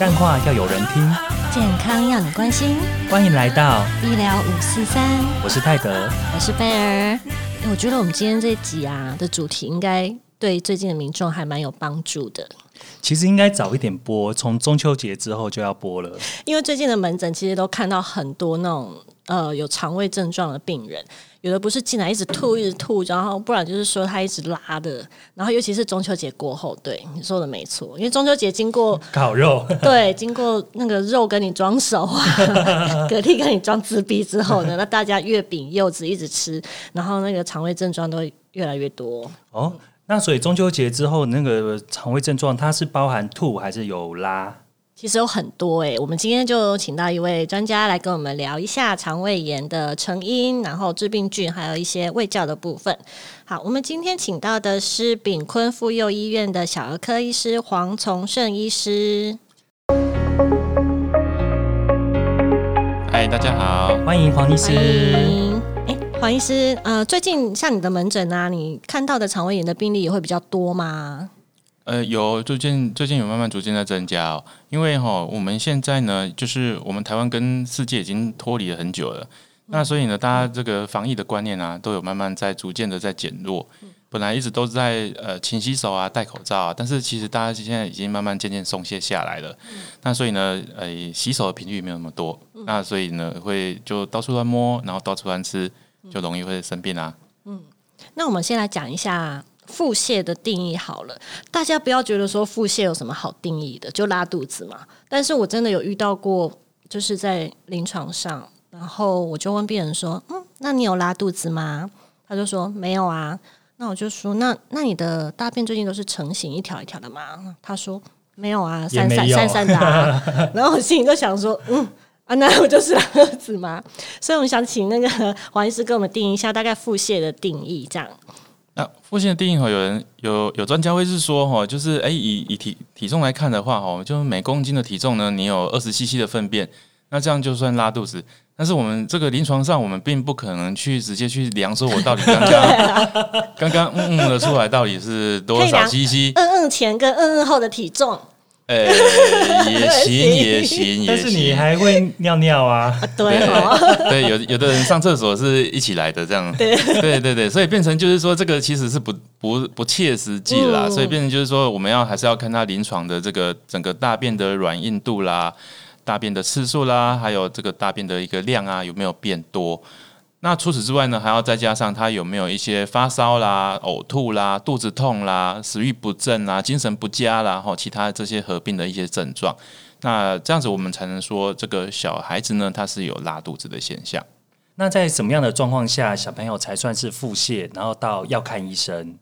干话要有人听，健康要你关心。欢迎来到医疗五四三，我是泰德，我是贝尔。我觉得我们今天这集啊的主题，应该对最近的民众还蛮有帮助的。其实应该早一点播，从中秋节之后就要播了。因为最近的门诊其实都看到很多那种呃有肠胃症状的病人，有的不是进来一直吐一直吐，然后不然就是说他一直拉的，然后尤其是中秋节过后，对你说的没错，因为中秋节经过烤肉，对，经过那个肉跟你装熟啊，蛤蜊跟你装自闭之后呢，那大家月饼柚子一直吃，然后那个肠胃症状都会越来越多哦。那所以中秋节之后，那个肠胃症状它是包含吐还是有拉？其实有很多诶，我们今天就请到一位专家来跟我们聊一下肠胃炎的成因，然后致病菌，还有一些胃教的部分。好，我们今天请到的是炳坤妇幼医院的小儿科医师黄崇胜医师。嗨，大家好，欢迎黄医师。黄医师，呃，最近像你的门诊啊，你看到的肠胃炎的病例也会比较多吗？呃，有，最近最近有慢慢逐渐在增加哦。因为哈，我们现在呢，就是我们台湾跟世界已经脱离了很久了，那所以呢，大家这个防疫的观念啊，都有慢慢在逐渐的在减弱。本来一直都是在呃勤洗手啊、戴口罩啊，但是其实大家现在已经慢慢渐渐松懈下来了。那所以呢，呃，洗手的频率没有那么多，那所以呢，会就到处乱摸，然后到处乱吃。就容易会生病啊。嗯，那我们先来讲一下腹泻的定义好了。大家不要觉得说腹泻有什么好定义的，就拉肚子嘛。但是我真的有遇到过，就是在临床上，然后我就问病人说：“嗯，那你有拉肚子吗？”他就说：“没有啊。”那我就说：“那那你的大便最近都是成型一条一条的吗？”他说：“没有啊，散散散散的。”然后我心里就想说：“嗯。”啊，那我就是拉肚子嘛？所以我们想请那个黄医师给我们定一下大概腹泻的定义，这样。那腹泻的定义哈，有人有有专家会是说哈，就是哎，以以体体重来看的话哈，就每公斤的体重呢，你有二十 CC 的粪便，那这样就算拉肚子。但是我们这个临床上，我们并不可能去直接去量，说我到底刚刚 刚刚嗯嗯的出来到底是多少 CC？嗯嗯前跟嗯嗯后的体重。呃，也行 也行，但是你还会尿尿啊？对，对，有有的人上厕所是一起来的，这样，对，对对对，所以变成就是说，这个其实是不不不切实际啦，所以变成就是说，我们要还是要看他临床的这个整个大便的软硬度啦，大便的次数啦，还有这个大便的一个量啊，有没有变多。那除此之外呢，还要再加上他有没有一些发烧啦、呕吐啦、肚子痛啦、食欲不振啦、精神不佳啦，或其他这些合并的一些症状。那这样子我们才能说这个小孩子呢，他是有拉肚子的现象。那在什么样的状况下，小朋友才算是腹泻，然后到要看医生？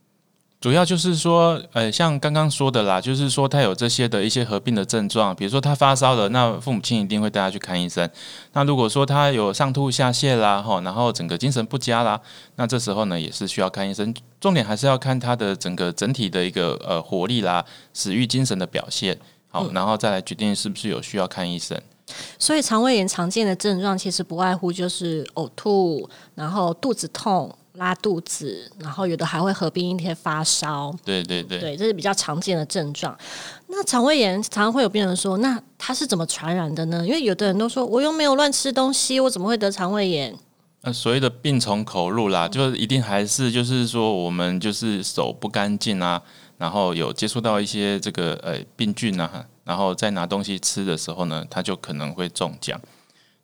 主要就是说，呃，像刚刚说的啦，就是说他有这些的一些合并的症状，比如说他发烧了，那父母亲一定会带他去看医生。那如果说他有上吐下泻啦，吼，然后整个精神不佳啦，那这时候呢也是需要看医生。重点还是要看他的整个整体的一个呃活力啦、食欲、精神的表现，好，然后再来决定是不是有需要看医生。所以肠胃炎常见的症状其实不外乎就是呕吐，然后肚子痛。拉肚子，然后有的还会合并一些发烧。对对对，对，这是比较常见的症状。那肠胃炎常常会有病人说，那它是怎么传染的呢？因为有的人都说，我又没有乱吃东西，我怎么会得肠胃炎？那所谓的病从口入啦，就一定还是就是说，我们就是手不干净啊，然后有接触到一些这个呃病菌啊，然后在拿东西吃的时候呢，他就可能会中奖。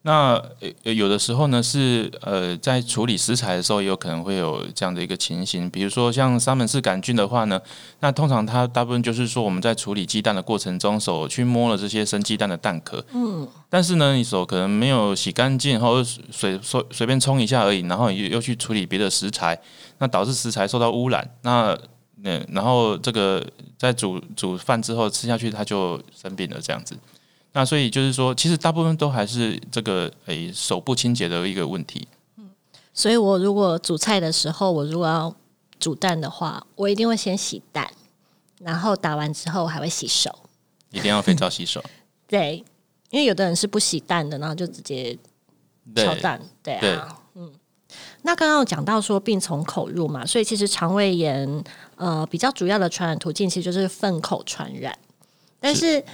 那有的时候呢，是呃，在处理食材的时候，也有可能会有这样的一个情形。比如说像沙门氏杆菌的话呢，那通常它大部分就是说，我们在处理鸡蛋的过程中，手去摸了这些生鸡蛋的蛋壳，嗯，但是呢，你手可能没有洗干净，或者水随随便冲一下而已，然后又又去处理别的食材，那导致食材受到污染，那那然后这个在煮煮饭之后吃下去，它就生病了，这样子。那所以就是说，其实大部分都还是这个诶手部清洁的一个问题。嗯，所以我如果煮菜的时候，我如果要煮蛋的话，我一定会先洗蛋，然后打完之后还会洗手，一定要肥皂洗手。对，因为有的人是不洗蛋的，然后就直接炒蛋。对啊，嗯。那刚刚讲到说病从口入嘛，所以其实肠胃炎呃比较主要的传染途径其实就是粪口传染，但是。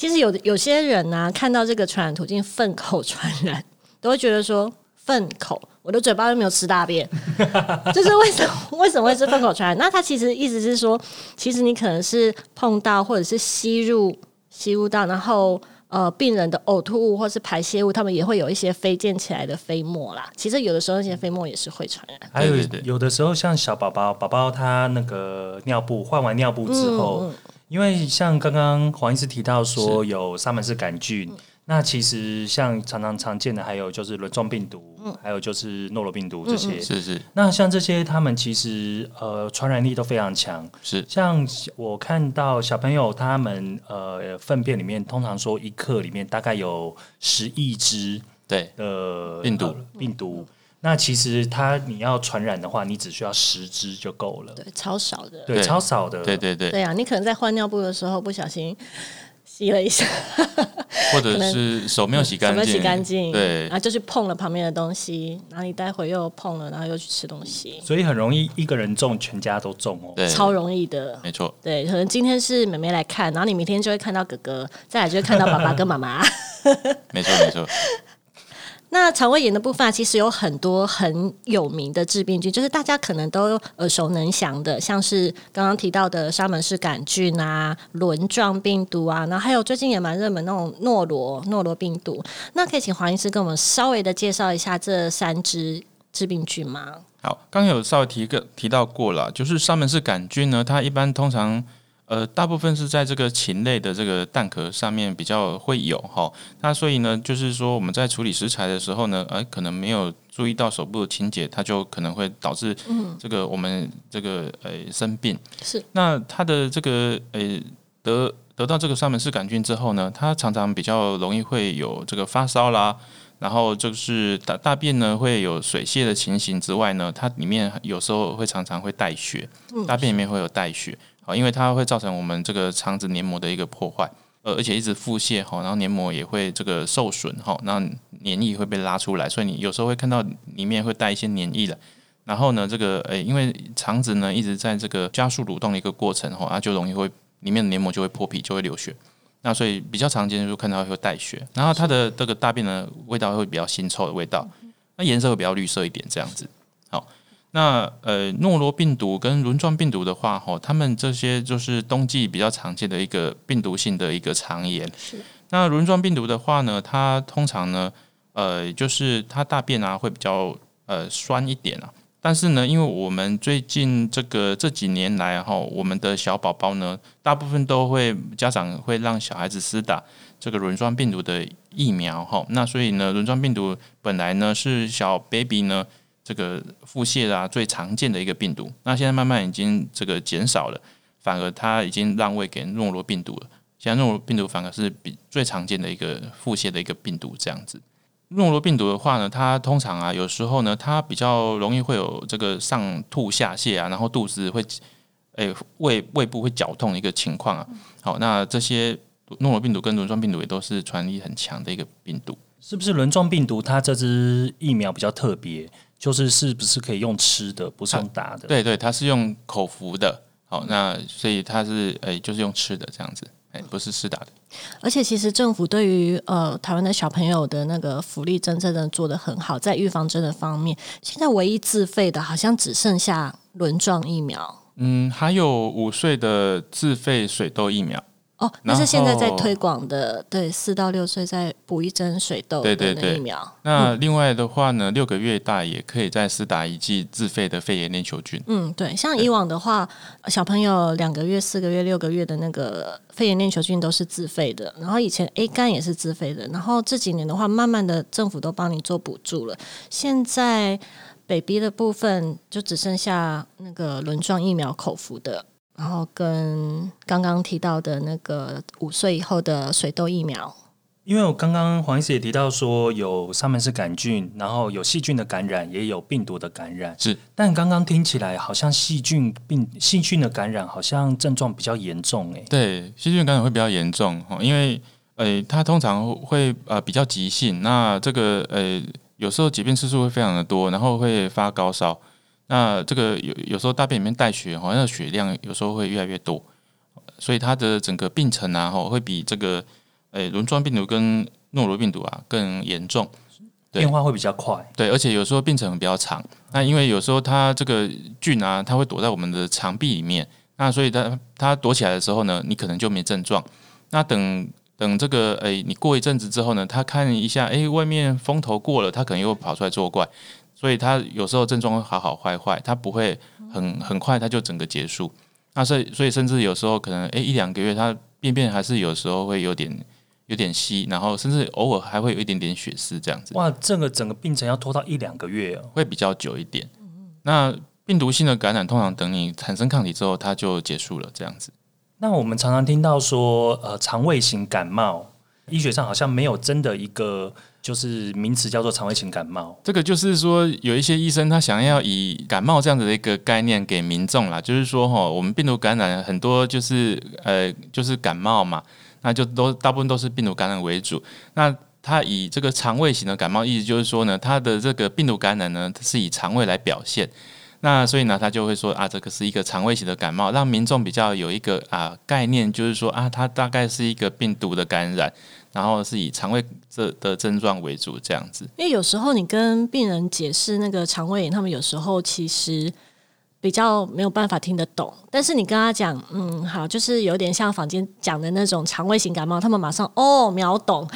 其实有的有些人呢、看到这个传染途径粪口传染，都会觉得说粪口，我的嘴巴又没有吃大便，就是为什么为什么会是粪口传染？那他其实意思是说，其实你可能是碰到或者是吸入吸入到，然后。呃，病人的呕吐物或是排泄物，他们也会有一些飞溅起来的飞沫啦。其实有的时候那些飞沫也是会传染。还有有的时候像小宝宝，宝宝他那个尿布换完尿布之后，嗯因为像刚刚黄医师提到说有沙门氏杆菌，那其实像常常常见的还有就是轮状病毒，嗯。还有就是诺罗病毒这些。是是。那像这些，他们其实呃传染力都非常强。是，像我看到小朋友他们呃粪便里面，通常说一克里面大概有十亿只对。的病毒。呃病毒。那其实它你要传染的话，你只需要十只就够了，对，超少的。对，超少的。对对对，对啊，你可能在换尿布的时候不小心吸了一下，或者 是手没有洗干净，有没有洗干净？对然后就去碰了旁边的东西，然后你待会又碰了，然后又去吃东西，所以很容易一个人中，全家都中哦。对，超容易的。没错，对，可能今天是妹妹来看，然后你明天就会看到哥哥，再来就会看到爸爸跟妈妈。没错没错，那肠胃炎的部分其实有很多很有名的致病菌，就是大家可能都耳熟能详的，像是刚刚提到的沙门氏杆菌啊、轮状病毒啊，然后还有最近也蛮热门那种诺罗诺罗病毒。那可以请黄医师跟我们稍微的介绍一下这三支致病菌吗？好，刚刚有稍微提个提到过了，就是沙门氏杆菌呢，它一般通常呃大部分是在这个禽类的这个蛋壳上面比较会有哈，那所以呢，就是说我们在处理食材的时候呢，呃，可能没有注意到手部的清洁，它就可能会导致这个我们这个呃生病。是。那它的这个呃得得到这个沙门氏杆菌之后呢，它常常比较容易会有这个发烧啦，然后就是大大便呢会有水泄的情形之外呢，它里面有时候会常常会带血，大便里面会有带血，因为它会造成我们这个肠子黏膜的一个破坏。呃，而且一直腹泻哈，然后黏膜也会这个受损哈，那黏液会被拉出来，所以你有时候会看到里面会带一些黏液了。然后呢，这个诶、因为肠子呢一直在这个加速蠕动的一个过程哈，它就容易会里面的黏膜就会破皮，就会流血。那所以比较常见就看到会带血，然后它的这个大便呢味道会比较腥臭的味道，那颜色会比较绿色一点这样子。好，那呃诺罗病毒跟轮状病毒的话，哈，他们这些就是冬季比较常见的一个病毒性的一个肠炎。那轮状病毒的话呢，它通常呢，呃，就是它大便啊会比较呃酸一点啊。但是呢，因为我们最近这个这几年来哈，我们的小宝宝呢，大部分都会家长会让小孩子施打这个轮状病毒的疫苗哈。那所以呢，轮状病毒本来呢是小 baby 呢这个腹泻啊最常见的一个病毒，那现在慢慢已经这个减少了，反而它已经让位给诺罗病毒了。现在诺罗病毒反而是比最常见的一个腹泻的一个病毒这样子。诺罗病毒的话呢，它通常啊，有时候呢，它比较容易会有这个上吐下泻啊，然后肚子会，诶、胃胃部会绞痛的一个情况啊。好，那这些诺罗病毒跟轮状病毒也都是传染力很强的一个病毒。是不是轮状病毒它这支疫苗比较特别？就是是不是可以用吃的，不是用打的？对对，它是用口服的。好，那所以它是诶、就是用吃的这样子，诶、不是施打的。而且其实政府对于呃台湾的小朋友的那个福利真正的做得很好，在预防针的方面，现在唯一自费的好像只剩下轮状疫苗嗯，还有五岁的自费水痘疫苗。哦，那是现在在推广的，对，四到六岁再补一针水痘的那对对对疫苗。那另外的话呢，六个月大也可以再施打一剂自费的肺炎链球菌。嗯，对，像以往的话，小朋友两个月、四个月、六个月的那个肺炎链球菌都是自费的，然后以前 A 肝也是自费的，然后这几年的话，慢慢的政府都帮你做补助了。现在 baby 的部分就只剩下那个轮状疫苗口服的，然后跟刚刚提到的那个五岁以后的水痘疫苗。因为我刚刚黄医师也提到说有沙门氏杆菌，然后有细菌的感染，也有病毒的感染。是，但刚刚听起来好像细菌病细菌的感染好像症状比较严重诶。对，细菌感染会比较严重哈，因为呃，它通常会呃比较急性，那这个呃有时候疾病次数会非常的多，然后会发高烧，那这个有有时候大便里面带血，好像血量有时候会越来越多，所以它的整个病程啊，哈会比这个诶轮状病毒跟诺如病毒啊更严重。变化会比较快。对，而且有时候病程比较长。那因为有时候它这个菌啊，它会躲在我们的肠壁里面，那所以它它躲起来的时候呢，你可能就没症状。那等等这个诶，你过一阵子之后呢，它看一下，诶，外面风头过了，它可能又跑出来作怪。所以它有时候症状会好好坏坏，它不会很很快它就整个结束。那所以所以甚至有时候可能诶一两个月，它便便还是有时候会有点有点稀，然后甚至偶尔还会有一点点血丝这样子。哇，这个整个病程要拖到一两个月哦。会比较久一点。那病毒性的感染通常等你产生抗体之后，它就结束了，这样子。那我们常常听到说，呃，肠胃型感冒，医学上好像没有真的一个就是名词叫做肠胃型感冒。这个就是说，有一些医生他想要以感冒这样子的一个概念给民众啦，就是说哈，我们病毒感染很多就是呃就是感冒嘛，那就都大部分都是病毒感染为主。那他以这个肠胃型的感冒，意思就是说呢，它的这个病毒感染呢，它是以肠胃来表现。那所以呢，他就会说啊，这个是一个肠胃型的感冒，让民众比较有一个啊概念，就是说啊，它大概是一个病毒的感染，然后是以肠胃这的症状为主这样子。因为有时候你跟病人解释那个肠胃炎，他们有时候其实比较没有办法听得懂。但是你跟他讲，嗯，好，就是有点像坊间讲的那种肠胃型感冒，他们马上哦秒懂。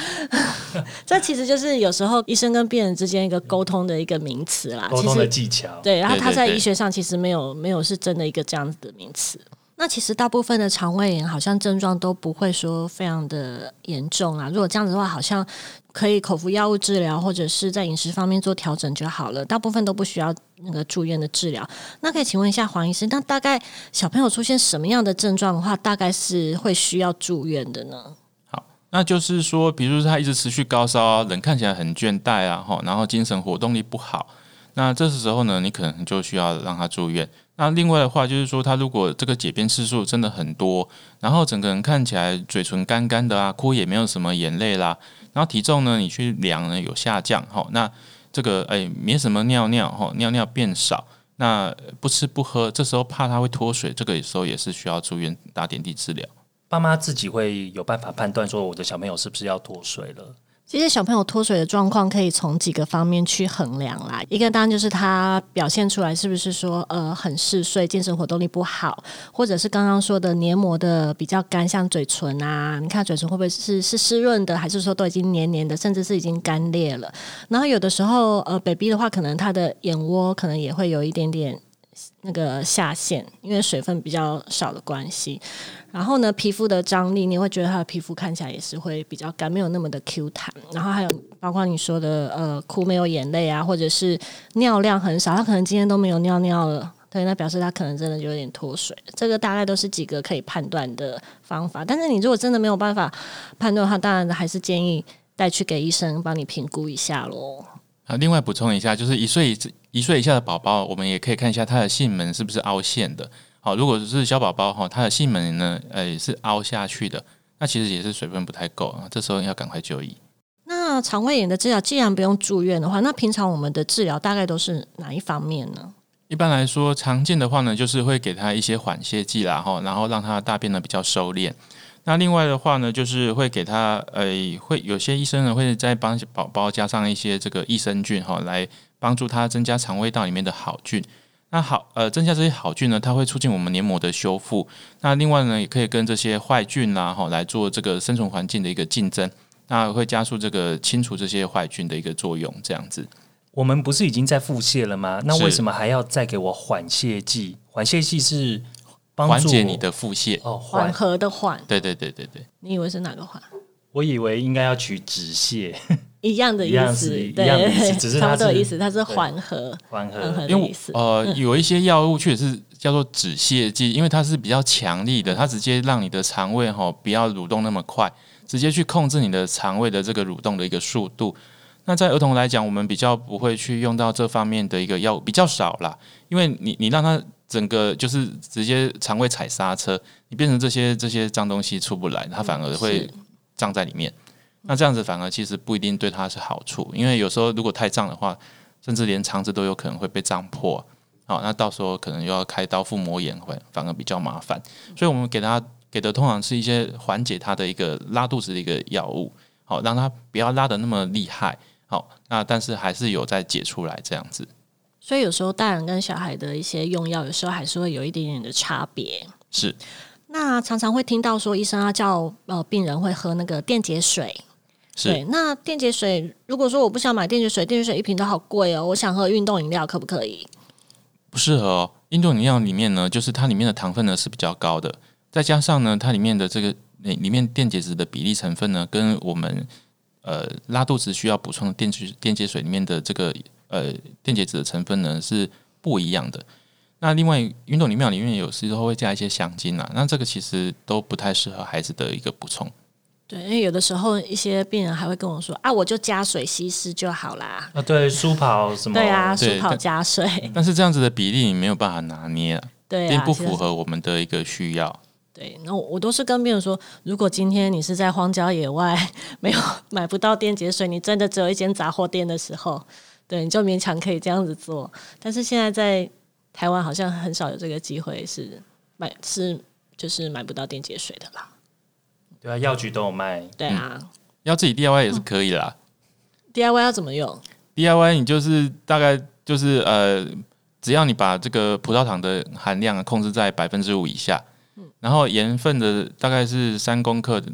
这其实就是有时候医生跟病人之间一个沟通的一个名词啦。沟通的技巧，对，然后他在医学上其实没有没有是真的一个这样子的名词。那其实大部分的肠胃炎好像症状都不会说非常的严重啊。如果这样子的话，好像可以口服药物治疗，或者是在饮食方面做调整就好了。大部分都不需要那个住院的治疗。那可以请问一下黄医生，那大概小朋友出现什么样的症状的话，大概是会需要住院的呢？好那就是说，比如说他一直持续高烧啊，人看起来很倦怠啊，哈，然后精神活动力不好，那这时候呢，你可能就需要让他住院。那另外的话，就是说他如果这个解便次数真的很多，然后整个人看起来嘴唇干干的啊，哭也没有什么眼泪啦，然后体重呢，你去量呢有下降，哈，那这个哎没什么尿尿，哈，尿尿变少，那不吃不喝，这时候怕他会脱水，这个时候也是需要住院打点滴治疗。爸妈自己会有办法判断说我的小朋友是不是要脱水了。其实小朋友脱水的状况可以从几个方面去衡量啦。一个当然就是他表现出来是不是说呃很嗜睡、精神活动力不好，或者是刚刚说的黏膜的比较干，像嘴唇啊，你看嘴唇会不会是是湿润的，还是说都已经黏黏的，甚至是已经干裂了？然后有的时候呃，baby 的话，可能他的眼窝可能也会有一点点那个下线，因为水分比较少的关系。然后呢，皮肤的张力，你会觉得他的皮肤看起来也是会比较干，没有那么的 Q 弹。然后还有包括你说的呃，哭没有眼泪啊，或者是尿量很少，他可能今天都没有尿尿了。对，那表示他可能真的就有点脱水。这个大概都是几个可以判断的方法。但是你如果真的没有办法判断的话，当然还是建议带去给医生帮你评估一下喽。啊，另外补充一下，就是一岁一岁以下的宝宝，我们也可以看一下他的囟门是不是凹陷的。好，如果是小宝宝哈，他的囟门呢，呃，是凹下去的，那其实也是水分不太够啊，这时候要赶快就医。那肠胃炎的治疗既然不用住院的话，那平常我们的治疗大概都是哪一方面呢？一般来说，常见的话呢，就是会给他一些缓泻剂啦，哈，然后让他大便呢比较收敛。那另外的话呢，就是会给他，呃，会有些医生呢会再帮宝宝加上一些这个益生菌哈，来帮助他增加肠胃道里面的好菌。那好，呃，增加这些好菌呢，它会促进我们黏膜的修复。那另外呢，也可以跟这些坏菌啦，哈，来做这个生存环境的一个竞争。那会加速这个清除这些坏菌的一个作用，这样子。我们不是已经在腹泻了吗？那为什么还要再给我缓泻剂？缓泻剂是帮助缓解你的腹泻。哦缓缓。和的缓，对对对对对。你以为是哪个缓？我以为应该要取止泻，一样的意思，是一对，样的意思只是它是差不多的意思，它是缓和、缓缓和和。因为的意思。呃，有一些药物确实是叫做止泻剂，因为它是比较强力的，它直接让你的肠胃哈不要蠕动那么快，直接去控制你的肠胃的这个蠕动的一个速度。那在儿童来讲，我们比较不会去用到这方面的一个药物，比较少啦，因为你你让他整个就是直接肠胃踩刹车，你变成这些这些脏东西出不来，它反而会是胀在里面。那这样子反而其实不一定对它是好处，因为有时候如果太胀的话，甚至连肠子都有可能会被胀破。好，那到时候可能又要开刀腹膜炎，会反而比较麻烦。所以我们给他给的通常是一些缓解他的一个拉肚子的一个药物，好让他不要拉的那么厉害，好那但是还是有在解出来这样子。所以有时候大人跟小孩的一些用药，有时候还是会有一点点的差别。是，那常常会听到说，医生要叫呃病人会喝那个电解水。对，是，那电解水，如果说我不想买电解水，电解水一瓶都好贵哦，我想喝运动饮料，可不可以？不适合哦。运动饮料里面呢，就是它里面的糖分呢是比较高的，再加上呢，它里面的这个里里面电解质的比例成分呢，跟我们呃拉肚子需要补充的电解电解水里面的这个呃电解质的成分呢是不一样的。那另外，运动饮料里面有时候会加一些香精啊，那这个其实都不太适合孩子的一个补充。对，因为有的时候一些病人还会跟我说啊，我就加水稀释就好啦。啊，对，舒跑什么？对啊，对舒跑加水，但是这样子的比例你没有办法拿捏啊，对啊，并不符合我们的一个需要。对，那我我都是跟病人说，如果今天你是在荒郊野外，没有买不到电解水，你真的只有一间杂货店的时候，对，你就勉强可以这样子做。但是现在在台湾好像很少有这个机会是买是就是买不到电解水的啦。对啊，药局都有卖。对啊、要自己 DIY 也是可以啦。d i y 要怎么用？DIY 你就是大概就是呃，只要你把这个葡萄糖的含量控制在百分之五以下，然后盐分的大概是三公克的，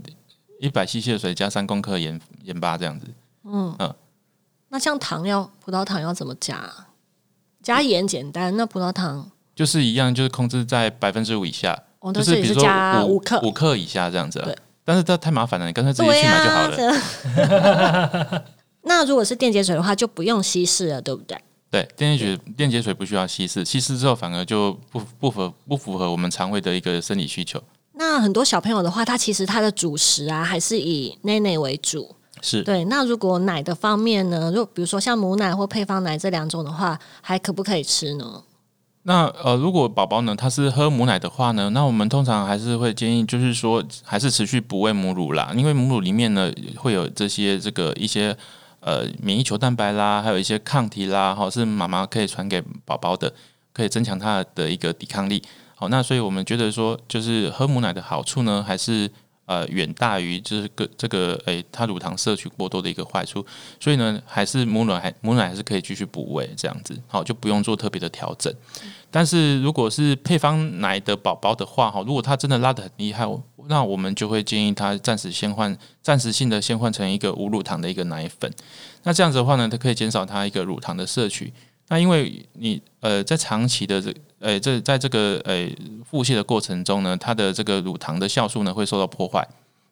一百 CC 的水加三公克盐盐巴这样子。那像糖要葡萄糖要怎么加？加盐简单，那葡萄糖就是一样，就是控制在百分之五以下，哦，就那这里比如说五加五克，五克以下这样子、啊对。但是这太麻烦了，你干脆直接去买就好了。这 那如果是电解水的话，就不用稀释了，对不对？对，电解水电解水不需要稀释，稀释之后反而就不不符不符合我们肠胃的一个生理需求。那很多小朋友的话，他其实他的主食啊，还是以奶奶为主。是对，那如果奶的方面呢，如果比如说像母奶或配方奶这两种的话，还可不可以吃呢？那呃，如果宝宝呢他是喝母奶的话呢，那我们通常还是会建议，就是说还是持续补喂母乳啦，因为母乳里面呢会有这些这个一些呃免疫球蛋白啦，还有一些抗体啦，哈，是妈妈可以传给宝宝的，可以增强他的一个抵抗力。好，那所以我们觉得说，就是喝母奶的好处呢，还是呃远大于就是个这个诶、它乳糖摄取过多的一个坏处，所以呢，还是母奶还母奶还是可以继续补喂这样子，好就不用做特别的调整。但是如果是配方奶的宝宝的话，哈，如果他真的拉得很厉害，那我们就会建议他暂时先换，暂时性的先换成一个无乳糖的一个奶粉。那这样子的话呢，它可以减少他一个乳糖的摄取。那因为你呃在长期的这呃这在这个呃腹泻的过程中呢，它的这个乳糖的酵素呢会受到破坏，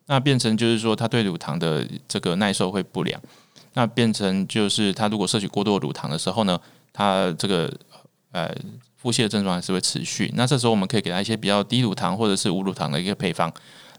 那变成就是说它对乳糖的这个耐受会不良，那变成就是它如果摄取过多乳糖的时候呢，它这个呃腹泻的症状还是会持续。那这时候我们可以给他一些比较低乳糖或者是无乳糖的一个配方，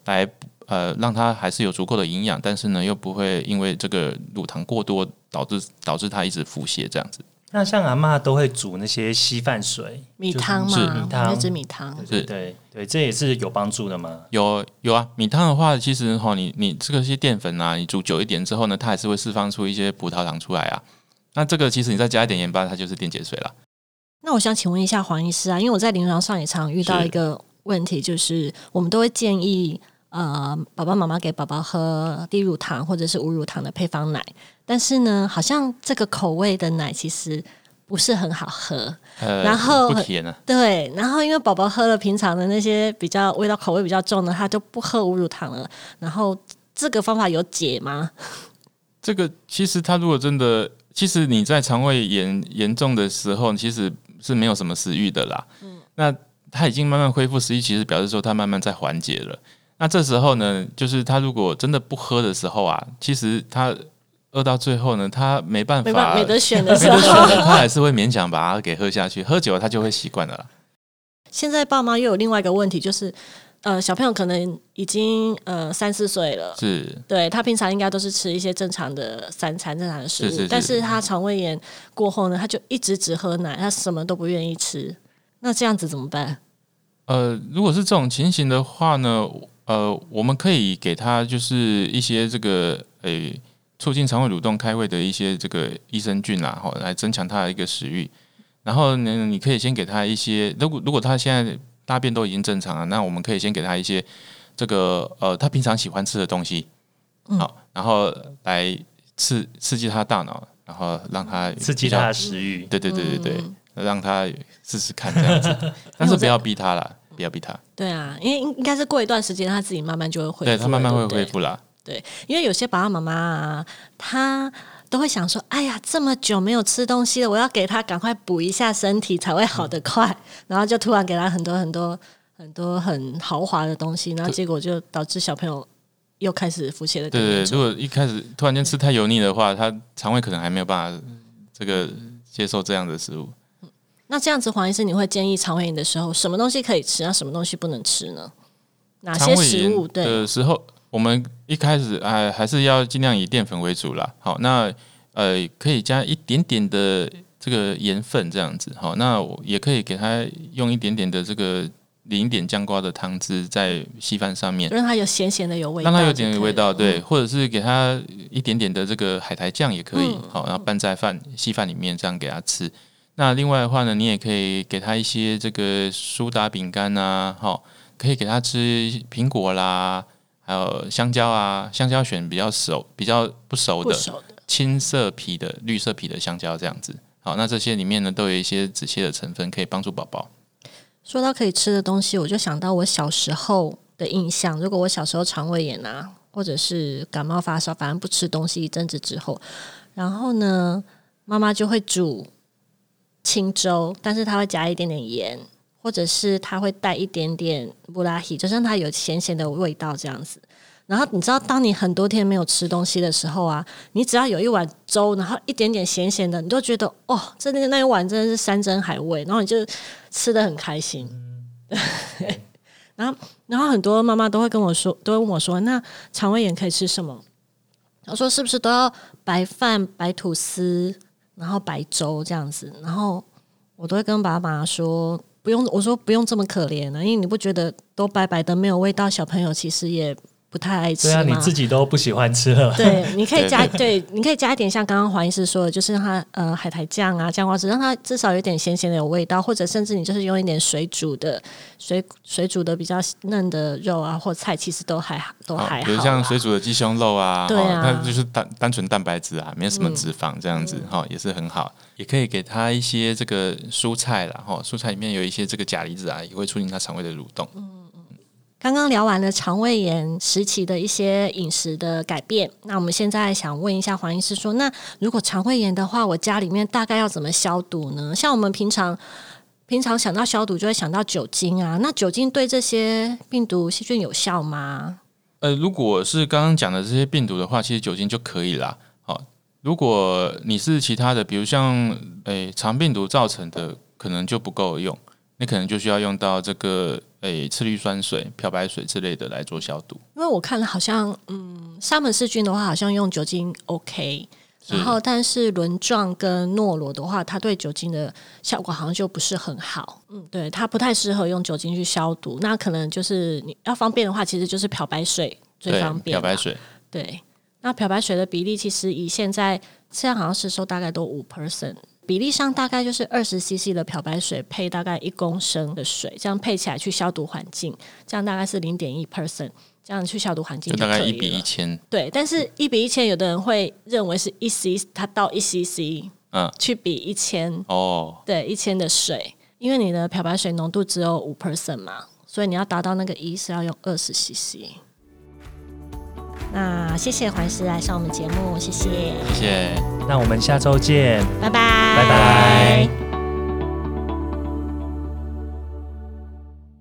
来呃让他还是有足够的营养，但是呢又不会因为这个乳糖过多导致导致他一直腹泻这样子。那像阿嬷都会煮那些稀饭水、米汤嘛，米汤那只米汤。对对对，这也是有帮助的嘛。有有啊，米汤的话，其实哈，你你这个些淀粉啊，你煮久一点之后呢，它还是会释放出一些葡萄糖出来啊。那这个其实你再加一点盐巴，它就是电解水了。那我想请问一下黄医师啊，因为我在临床上也常遇到一个问题，就是我们都会建议呃爸爸妈妈给宝宝喝低乳糖或者是无乳糖的配方奶，但是呢，好像这个口味的奶其实不是很好喝。呃，然后不甜啊，对，然后因为宝宝喝了平常的那些比较味道口味比较重的，他就不喝无乳糖了。然后这个方法有解吗？这个其实他如果真的，其实你在肠胃炎严重的时候，其实是没有什么食欲的啦。嗯，那他已经慢慢恢复食欲，其实表示说他慢慢在缓解了。那这时候呢，就是他如果真的不喝的时候啊，其实他饿到最后呢，他没办没办法，没得选的 时候，选，他还是会勉强把它给喝下去。喝久了，他就会习惯了。现在爸妈又有另外一个问题，就是呃，小朋友可能已经呃三四岁了，是，对他平常应该都是吃一些正常的三餐、正常的食物，是是是但是他肠胃炎过后呢，他就一直只喝奶，他什么都不愿意吃。那这样子怎么办？呃，如果是这种情形的话呢，呃，我们可以给他就是一些这个诶、促进肠胃蠕动开胃的一些这个益生菌啦，哈，来增强他的一个食欲。然后呢，你可以先给他一些，如果如果他现在大便都已经正常了，那我们可以先给他一些这个呃他平常喜欢吃的东西，好，然后来刺刺激他大脑，然后让他刺激他的食欲。对对对对对，让他试试看这样子，但是不要逼他啦，不要逼他，对啊，因为应应该是过一段时间他自己慢慢就会恢复了，对他慢慢会恢复啦。对，因为有些爸爸妈妈啊，他都会想说：“哎呀，这么久没有吃东西了，我要给他赶快补一下身体，才会好得快。然后就突然给他很多很多很多很豪华的东西，然后结果就导致小朋友又开始腹泻的更对对，如果一开始突然间吃太油腻的话，他肠胃可能还没有办法这个接受这样的食物。那这样子，黄医师，你会建议肠胃炎的时候，什么东西可以吃，那什么东西不能吃呢？哪些食物？对，的时候，我们一开始哎还是要尽量以淀粉为主啦。好，那呃可以加一点点的这个盐分这样子。好，那我也可以给它用一点点的这个淋一点酱瓜的汤汁在稀饭上面，让它有咸咸的有味道，让它有点味道，对，或者是给它一点点的这个海苔酱也可以，嗯好，然后拌在饭稀饭里面这样给它吃。那另外的话呢，你也可以给他一些这个苏打饼干啊，好，可以给他吃苹果啦，还有香蕉啊，香蕉选比较熟、比较不熟的熟的。青色皮的、绿色皮的香蕉这样子。好，那这些里面呢都有一些止泻的成分，可以帮助宝宝。说到可以吃的东西，我就想到我小时候的印象。如果我小时候肠胃炎啊，或者是感冒发烧，反正不吃东西一阵子之后，然后呢，妈妈就会煮清粥，但是她会加一点点盐，或者是它会带一点点布拉希，就让它有咸咸的味道这样子。然后你知道，当你很多天没有吃东西的时候啊，你只要有一碗粥，然后一点点咸咸的，你就觉得哦，真的那一碗真的是山珍海味，然后你就吃的很开心。然后，然后很多妈妈都会跟我说，都会问我说：“那肠胃炎可以吃什么？”我说：“是不是都要白饭、白吐司，然后白粥这样子？”然后我都会跟爸爸妈妈说：“不用。”我说：“不用这么可怜啊，因为你不觉得都白白的没有味道，小朋友其实也不太爱吃对啊，？”你自己都不喜欢吃了。对，你可以加对，你可以加一点像刚刚黄医师说的，就是让它呃海苔酱啊、酱瓜汁，让它至少有点咸咸的有味道，或者甚至你就是用一点水煮的水水煮的比较嫩的肉啊或菜，其实都还好都好还好啦。比如像水煮的鸡胸肉啊，对啊哦它就是单单纯蛋白质啊，没有什么脂肪这样子嗯哈、也是很好。也可以给他一些这个蔬菜啦，哈，蔬菜里面有一些这个钾离子啊，也会促进他肠胃的蠕动。刚刚聊完了肠胃炎时期的一些饮食的改变，那我们现在想问一下黄医师说，那如果肠胃炎的话，我家里面大概要怎么消毒呢？像我们平常平常想到消毒，就会想到酒精啊，那酒精对这些病毒细菌有效吗？呃，如果是刚刚讲的这些病毒的话，其实酒精就可以啦。好，如果你是其他的，比如像诶肠病毒造成的，可能就不够用，你可能就需要用到这个诶次氯酸水、漂白水之类的来做消毒。因为我看了好像，嗯，沙门氏菌的话，好像用酒精 OK，然后但是轮状跟诺罗的话，它对酒精的效果好像就不是很好。嗯，对，它不太适合用酒精去消毒。那可能就是你要方便的话，其实就是漂白水最方，便。漂白水。对，那漂白水的比例其实以现在现在好像是收大概都五 percent。比例上大概就是二十 CC 的漂白水配大概一公升的水，这样配起来去消毒环境，这样大概是零点一 percent，这样去消毒环境就大概一比一千，对，但是一比一千，有的人会认为是一 c，它到一 cc，嗯，去比一千，哦，对，一千的水，因为你的漂白水浓度只有五 percent 嘛，所以你要达到那个一是要用二十 cc。那谢谢黄医师来上我们节目，谢谢，谢谢。那我们下周见。拜拜，拜拜。